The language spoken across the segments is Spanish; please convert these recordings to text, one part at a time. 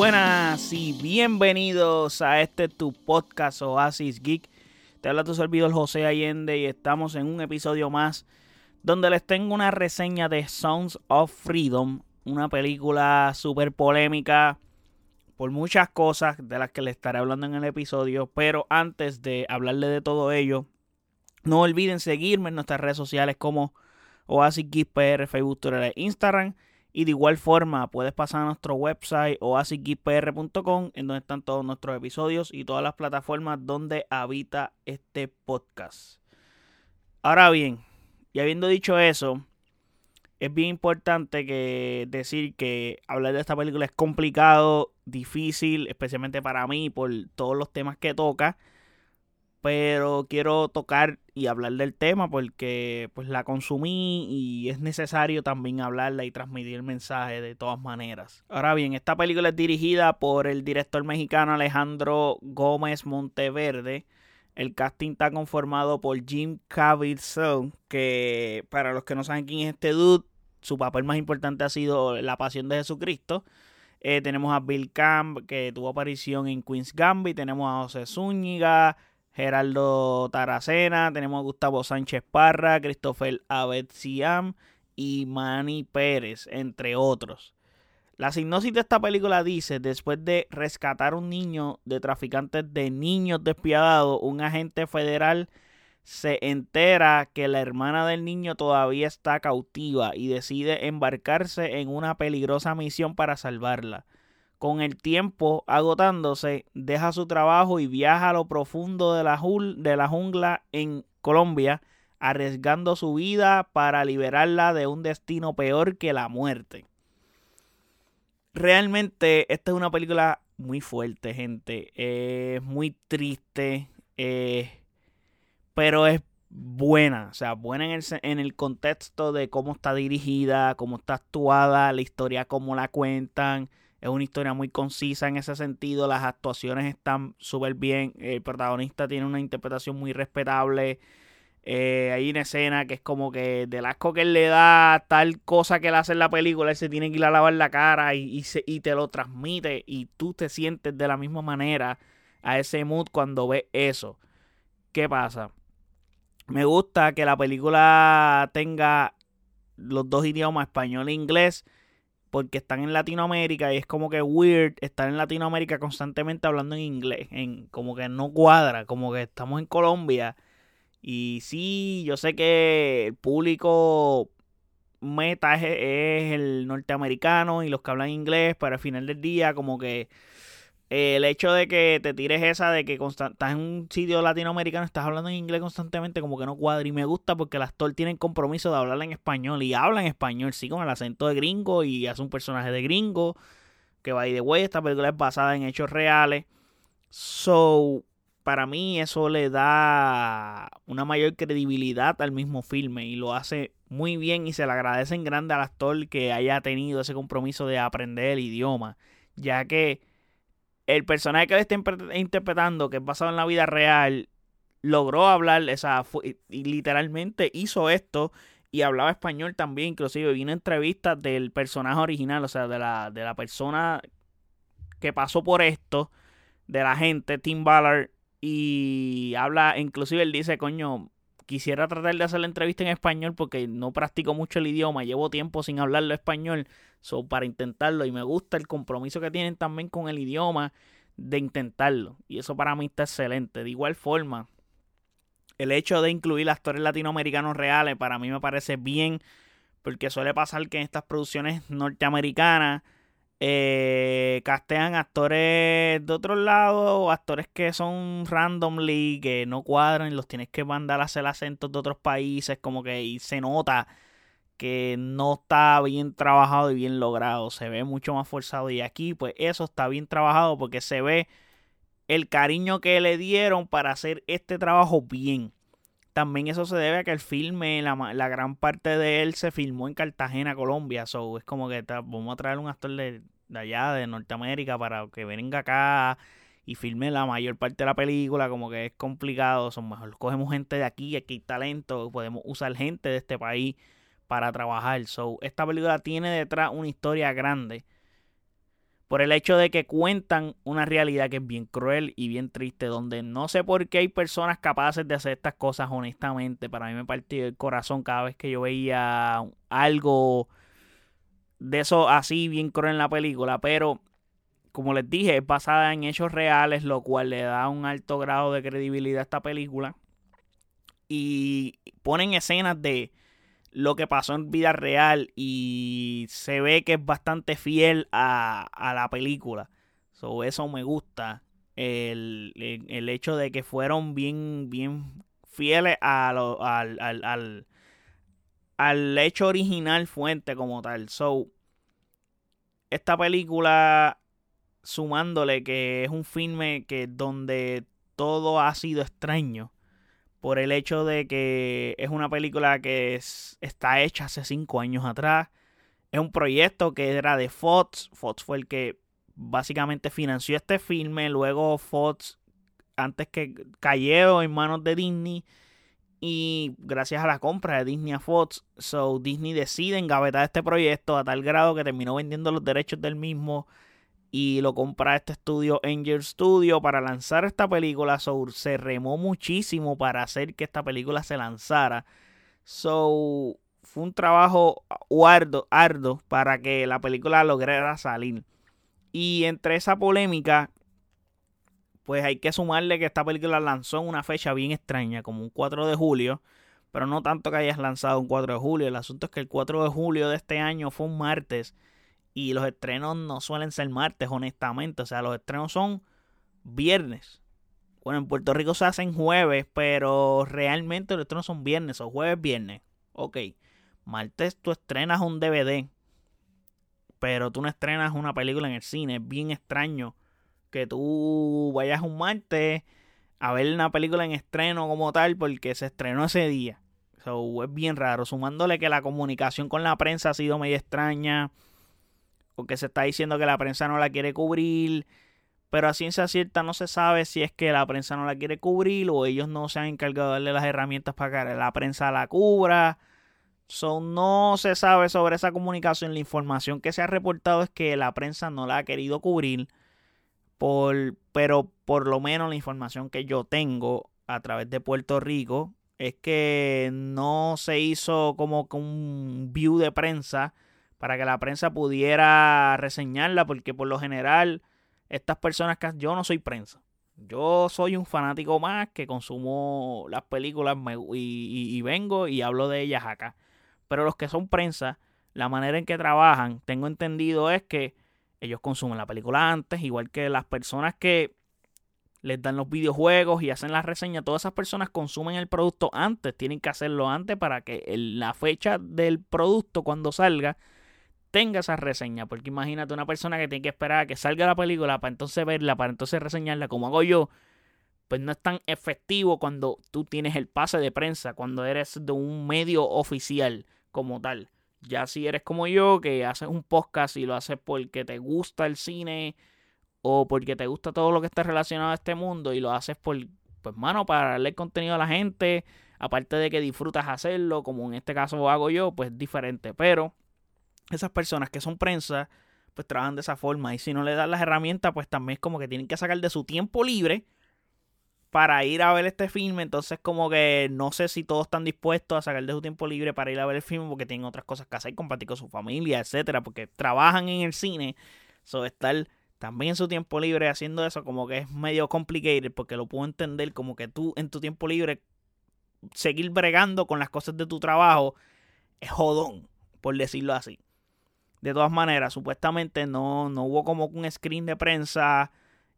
buenas y bienvenidos a este tu podcast Oasis Geek. Te habla tu servidor José Allende y estamos en un episodio más donde les tengo una reseña de Sounds of Freedom, una película súper polémica por muchas cosas de las que les estaré hablando en el episodio, pero antes de hablarle de todo ello, no olviden seguirme en nuestras redes sociales como Oasis Geek PR, Facebook, Twitter e Instagram. Y de igual forma, puedes pasar a nuestro website oasisgeekpr.com, en donde están todos nuestros episodios y todas las plataformas donde habita este podcast. Ahora bien, y habiendo dicho eso, es bien importante que decir que hablar de esta película es complicado, difícil, especialmente para mí por todos los temas que toca pero quiero tocar y hablar del tema porque pues la consumí y es necesario también hablarla y transmitir el mensaje de todas maneras. Ahora bien, esta película es dirigida por el director mexicano Alejandro Gómez Monteverde. El casting está conformado por Jim Caviezel, que para los que no saben quién es este dude, su papel más importante ha sido La Pasión de Jesucristo. Eh, tenemos a Bill Camp, que tuvo aparición en Queen's Gambit. Tenemos a José Zúñiga, Geraldo Taracena, tenemos a Gustavo Sánchez Parra, Christopher Abed Siam y Manny Pérez, entre otros. La sinopsis de esta película dice, después de rescatar un niño de traficantes de niños despiadados, un agente federal se entera que la hermana del niño todavía está cautiva y decide embarcarse en una peligrosa misión para salvarla con el tiempo agotándose, deja su trabajo y viaja a lo profundo de la, jungla en Colombia, arriesgando su vida para liberarla de un destino peor que la muerte. Realmente esta es una película muy fuerte, gente. Es muy triste, eh, pero es buena. O sea, buena en el, en el contexto de cómo está dirigida, cómo está actuada, la historia, cómo la cuentan es una historia muy concisa en ese sentido. Las actuaciones están súper bien. El protagonista tiene una interpretación muy respetable. Eh, hay una escena que es como que del asco que él le da tal cosa que le hace en la película, él se tiene que ir a lavar la cara y, y te lo transmite y tú te sientes de la misma manera a ese mood cuando ves eso. ¿Qué pasa? Me gusta que la película tenga los dos idiomas, español e inglés porque están en Latinoamérica y es como que weird estar en Latinoamérica constantemente hablando en inglés, en como que no cuadra, como que estamos en Colombia. Y sí, yo sé que el público meta es, el norteamericano y los que hablan inglés, pero al final del día como que el hecho de que te tires esa de que estás en un sitio latinoamericano, estás hablando en inglés constantemente, como que no cuadra. Y me gusta porque el actor tiene el compromiso de hablar en español. Y habla en español, sí, con el acento de gringo. Y hace un personaje de gringo. Que va y de güey. Esta película es basada en hechos reales. So, para mí eso le da una mayor credibilidad al mismo filme. Y lo hace muy bien. Y se le agradece en grande al actor que haya tenido ese compromiso de aprender el idioma. Ya que el personaje que le está interpretando, que es basado en la vida real, logró hablar, esa, y literalmente hizo esto y hablaba español también, inclusive vino entrevistas del personaje original, o sea, de la, de la persona que pasó por esto, de la gente, Tim Ballard, y habla, inclusive él dice, coño, quisiera tratar de hacer la entrevista en español porque no practico mucho el idioma, llevo tiempo sin hablarlo español, so, para intentarlo y me gusta el compromiso que tienen también con el idioma de intentarlo y eso para mí está excelente. De igual forma, el hecho de incluir actores latinoamericanos reales para mí me parece bien porque suele pasar que en estas producciones norteamericanas eh, castean actores de otro lado, actores que son randomly, que no cuadran, los tienes que mandar a hacer acentos de otros países, como que y se nota que no está bien trabajado y bien logrado, se ve mucho más forzado y aquí pues eso está bien trabajado porque se ve el cariño que le dieron para hacer este trabajo bien. También eso se debe a que el filme, la, la gran parte de él se filmó en Cartagena, Colombia. So, es como que vamos a traer un actor de, allá, de Norteamérica, para que venga acá y filme la mayor parte de la película. Como que es complicado. Son mejor cogemos gente de aquí, aquí hay talento. Podemos usar gente de este país para trabajar. So, esta película tiene detrás una historia grande. Por el hecho de que cuentan una realidad que es bien cruel y bien triste, donde no sé por qué hay personas capaces de hacer estas cosas honestamente. Para mí me partió el corazón cada vez que yo veía algo de eso así bien cruel en la película, pero como les dije, es basada en hechos reales, lo cual le da un alto grado de credibilidad a esta película. Y ponen escenas de lo que pasó en vida real y se ve que es bastante fiel a, la película. So, eso me gusta. El, hecho de que fueron bien, bien fieles a al, al, al, hecho original fuente como tal. So, esta película, sumándole que es un filme que donde todo ha sido extraño por el hecho de que es una película que está hecha hace cinco años atrás. Es un proyecto que era de Fox. Fox fue el que básicamente financió este filme. Luego Fox, antes que cayó en manos de Disney. Y gracias a la compra de Disney a Fox, so Disney decide engavetar este proyecto a tal grado que terminó vendiendo los derechos del mismo y lo compra este estudio Angel Studio para lanzar esta película. So, se remó muchísimo para hacer que esta película se lanzara. So, fue un trabajo arduo, arduo para que la película lograra salir. Y entre esa polémica, pues hay que sumarle que esta película lanzó en una fecha bien extraña, como un 4 de julio. Pero no tanto que hayas lanzado un 4 de julio. El asunto es que el 4 de julio de este año fue un martes. Y los estrenos no suelen ser martes, honestamente. O sea, los estrenos son viernes. Bueno, en Puerto Rico se hacen jueves, pero realmente los estrenos son viernes o jueves, viernes. Ok. Martes tú estrenas un DVD, pero tú no estrenas una película en el cine. Es bien extraño que tú vayas un martes a ver una película en estreno como tal porque se estrenó ese día. So, es bien raro. Sumándole que la comunicación con la prensa ha sido medio extraña porque se está diciendo que la prensa no la quiere cubrir, pero a ciencia cierta no se sabe si es que la prensa no la quiere cubrir o ellos no se han encargado de darle las herramientas para que la prensa la cubra. no se sabe sobre esa comunicación. La información que se ha reportado es que la prensa no la ha querido cubrir. Por, pero por lo menos la información que yo tengo a través de Puerto Rico es que no se hizo como un view de prensa para que la prensa pudiera reseñarla, porque por lo general estas personas que yo no soy prensa. Yo soy un fanático más que consumo las películas y, vengo y hablo de ellas acá. Pero los que son prensa, la manera en que trabajan, tengo entendido es que ellos consumen la película antes, igual que las personas que les dan los videojuegos y hacen la reseña, todas esas personas consumen el producto antes, tienen que hacerlo antes para que la fecha del producto cuando salga tenga esa reseña. Porque imagínate una persona que tiene que esperar a que salga la película para entonces verla, para entonces reseñarla, como hago yo. Pues no es tan efectivo cuando tú tienes el pase de prensa, cuando eres de un medio oficial como tal. Ya si eres como yo, que haces un podcast y lo haces porque te gusta el cine o porque te gusta todo lo que está relacionado a este mundo y lo haces por, pues mano, para darle contenido a la gente, aparte de que disfrutas hacerlo, como en este caso hago yo, pues diferente. Pero esas personas que son prensa, pues trabajan de esa forma. Y si no le dan las herramientas, pues también es como que tienen que sacar de su tiempo libre para ir a ver este filme. Entonces, como que no sé si todos están dispuestos a sacar de su tiempo libre para ir a ver el filme porque tienen otras cosas que hacer, compartir con su familia, etcétera, porque trabajan en el cine. So, estar también en su tiempo libre haciendo eso, como que es medio complicated, porque lo puedo entender como que tú en tu tiempo libre seguir bregando con las cosas de tu trabajo es jodón, por decirlo así. De todas maneras, supuestamente no, no hubo como un screen de prensa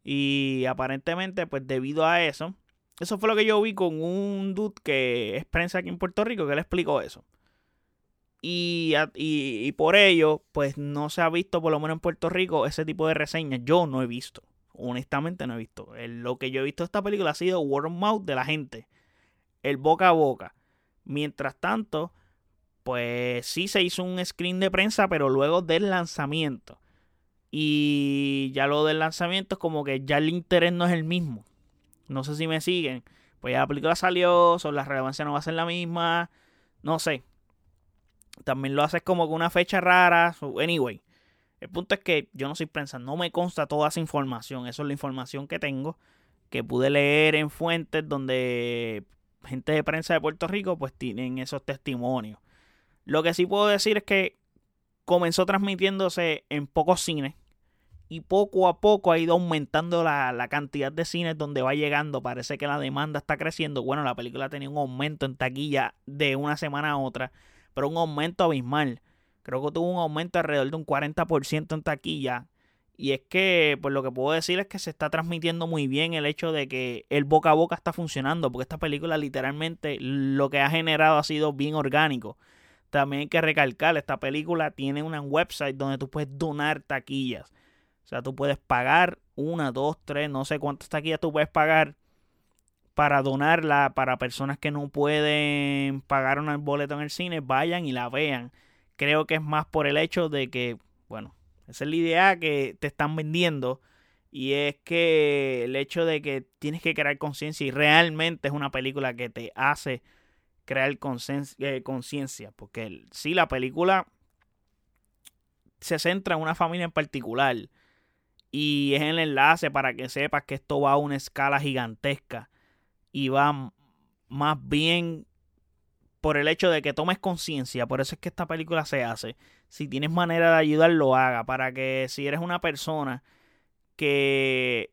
y aparentemente, pues debido a eso, eso fue lo que yo vi con un dude que es prensa aquí en Puerto Rico que le explicó eso. Y, y, por ello, pues no se ha visto, por lo menos en Puerto Rico, ese tipo de reseñas. Yo no he visto. Honestamente no he visto. lo que yo he visto de esta película ha sido word of mouth de la gente. El boca a boca. Mientras tanto, pues sí se hizo un screen de prensa, pero luego del lanzamiento. Y ya lo del lanzamiento es como que ya el interés no es el mismo. No sé si me siguen. Pues ya la película salió, son la relevancia no va a ser la misma. No sé. También lo haces como con una fecha rara. anyway. El punto es que yo no soy prensa, no me consta toda esa información. Eso es la información que tengo, que pude leer en fuentes donde gente de prensa de Puerto Rico pues tienen esos testimonios. Lo que sí puedo decir es que comenzó transmitiéndose en pocos cines y poco a poco ha ido aumentando la, cantidad de cines donde va llegando. Parece que la demanda está creciendo. Bueno, la película tenía un aumento en taquilla de una semana a otra, pero un aumento abismal. Creo que tuvo un aumento alrededor de un 40% en taquilla. Y es que, pues lo que puedo decir es que se está transmitiendo muy bien el hecho de que el boca a boca está funcionando, porque esta película literalmente lo que ha generado ha sido bien orgánico. También hay que recalcar, esta película tiene una website donde tú puedes donar taquillas. O sea, tú puedes pagar una, dos, tres, no sé cuántas taquillas tú puedes pagar para donarla para personas que no pueden pagar un boleto en el cine, vayan y la vean. Creo que es más por el hecho de que, bueno, esa es la idea que te están vendiendo. Y es que el hecho de que tienes que crear conciencia y realmente es una película que te hace crear eh, conciencia. Porque si la película se centra en una familia en particular. Y es el enlace para que sepas que esto va a una escala gigantesca. Y va más bien por el hecho de que tomes conciencia. Por eso es que esta película se hace. Si tienes manera de ayudar, lo haga. Para que si eres una persona que...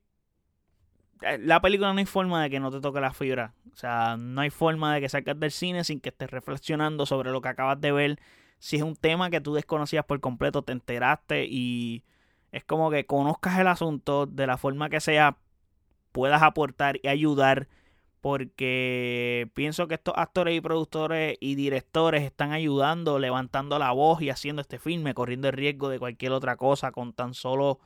Eh, la película no hay forma de que no te toque la fibra. O sea, no hay forma de que salgas del cine sin que estés reflexionando sobre lo que acabas de ver. Si es un tema que tú desconocías por completo, te enteraste y es como que conozcas el asunto de la forma que sea, puedas aportar y ayudar porque pienso que estos actores y productores y directores están ayudando, levantando la voz y haciendo este filme, corriendo el riesgo de cualquier otra cosa con tan solo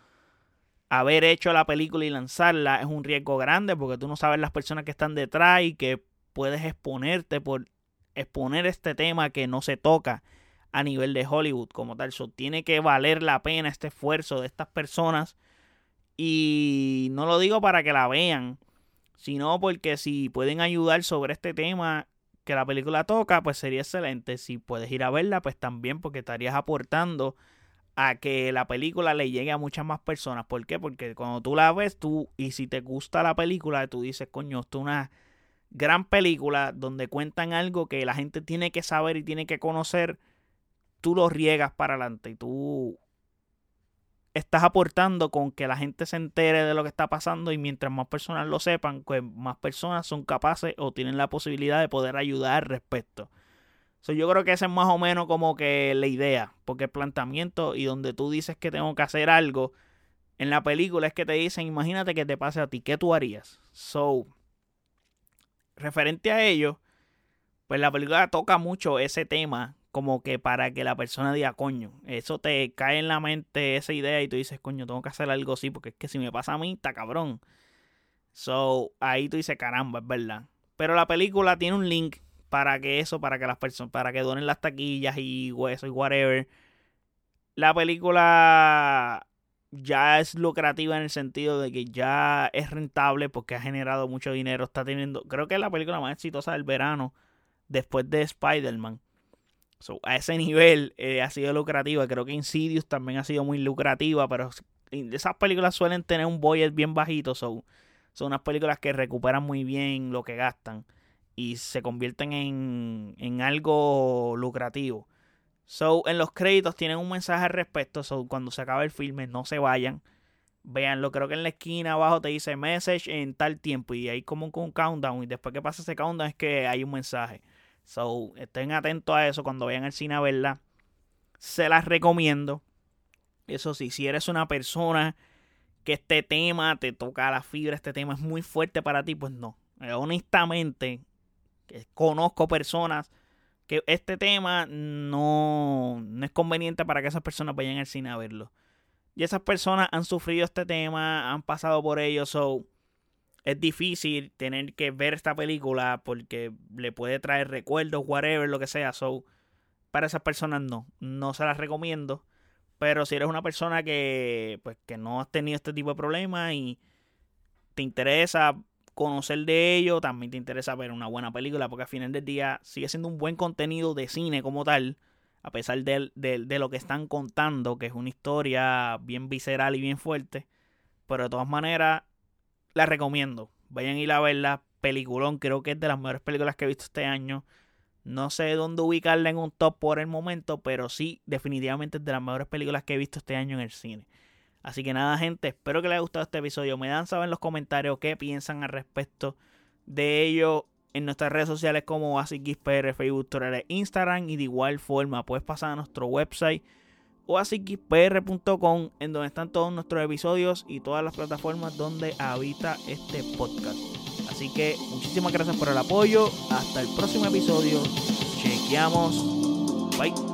haber hecho la película y lanzarla es un riesgo grande porque tú no sabes las personas que están detrás y que puedes exponerte por exponer este tema que no se toca a nivel de Hollywood como tal. Tiene que valer la pena este esfuerzo de estas personas y no lo digo para que la vean sino porque si pueden ayudar sobre este tema que la película toca, pues sería excelente. Si puedes ir a verla, pues también porque estarías aportando a que la película le llegue a muchas más personas. ¿Por qué? Porque cuando tú la ves, tú, y si te gusta la película, tú dices, coño, esto es una gran película donde cuentan algo que la gente tiene que saber y tiene que conocer, tú lo riegas para adelante y tú estás aportando con que la gente se entere de lo que está pasando y mientras más personas lo sepan, pues más personas son capaces o tienen la posibilidad de poder ayudar al respecto. Yo creo que esa es más o menos como que la idea, porque el planteamiento y donde tú dices que tengo que hacer algo, en la película es que te dicen, imagínate que te pase a ti, ¿qué tú harías? So, referente a ello, pues la película toca mucho ese tema como que para que la persona diga, coño, eso te cae en la mente esa idea y tú dices, coño, tengo que hacer algo así, porque es que si me pasa a mí, está cabrón. So, ahí tú dices, caramba, es verdad. Pero la película tiene un link para que eso, para que las personas, para que donen las taquillas y eso y whatever. La película ya es lucrativa en el sentido de que ya es rentable porque ha generado mucho dinero. Está teniendo, creo que es la película más exitosa del verano después de Spider-Man a ese nivel eh, ha sido lucrativa. Creo que Insidious también ha sido muy lucrativa, pero esas películas suelen tener un budget bien bajito. son unas películas que recuperan muy bien lo que gastan y se convierten en, en algo lucrativo. So, en los créditos tienen un mensaje al respecto. So, cuando se acaba el filme, no se vayan. Véanlo, creo que en la esquina abajo te dice message en tal tiempo y hay como un countdown. Y después que pasa ese countdown es que hay un mensaje. So, estén atentos a eso cuando vayan al cine a verla. Se las recomiendo. Eso sí, si eres una persona que este tema te toca la fibra, este tema es muy fuerte para ti, pues no. Eh, honestamente, conozco personas que este tema no, no es conveniente para que esas personas vayan al cine a verlo. Y esas personas han sufrido este tema, han pasado por ello, so es difícil tener que ver esta película porque le puede traer recuerdos, whatever, lo que sea. So, para esas personas no, no se las recomiendo. Pero si eres una persona que, pues, que no has tenido este tipo de problemas y te interesa conocer de ello, también te interesa ver una buena película, porque al final del día sigue siendo un buen contenido de cine como tal, a pesar de, de, lo que están contando, que es una historia bien visceral y bien fuerte. Pero de todas maneras, la recomiendo. Vayan a ir a verla. Peliculón, creo que es de las mejores películas que he visto este año. No sé dónde ubicarla en un top por el momento, pero sí, definitivamente es de las mejores películas que he visto este año en el cine. Así que nada, gente, espero que les haya gustado este episodio. Me dan saber en los comentarios qué piensan al respecto de ello en nuestras redes sociales como AsicXPR, Facebook, Twitter, Instagram. Y de igual forma, puedes pasar a nuestro website oasixpr.com en donde están todos nuestros episodios y todas las plataformas donde habita este podcast. Así que muchísimas gracias por el apoyo. Hasta el próximo episodio. Chequeamos. Bye.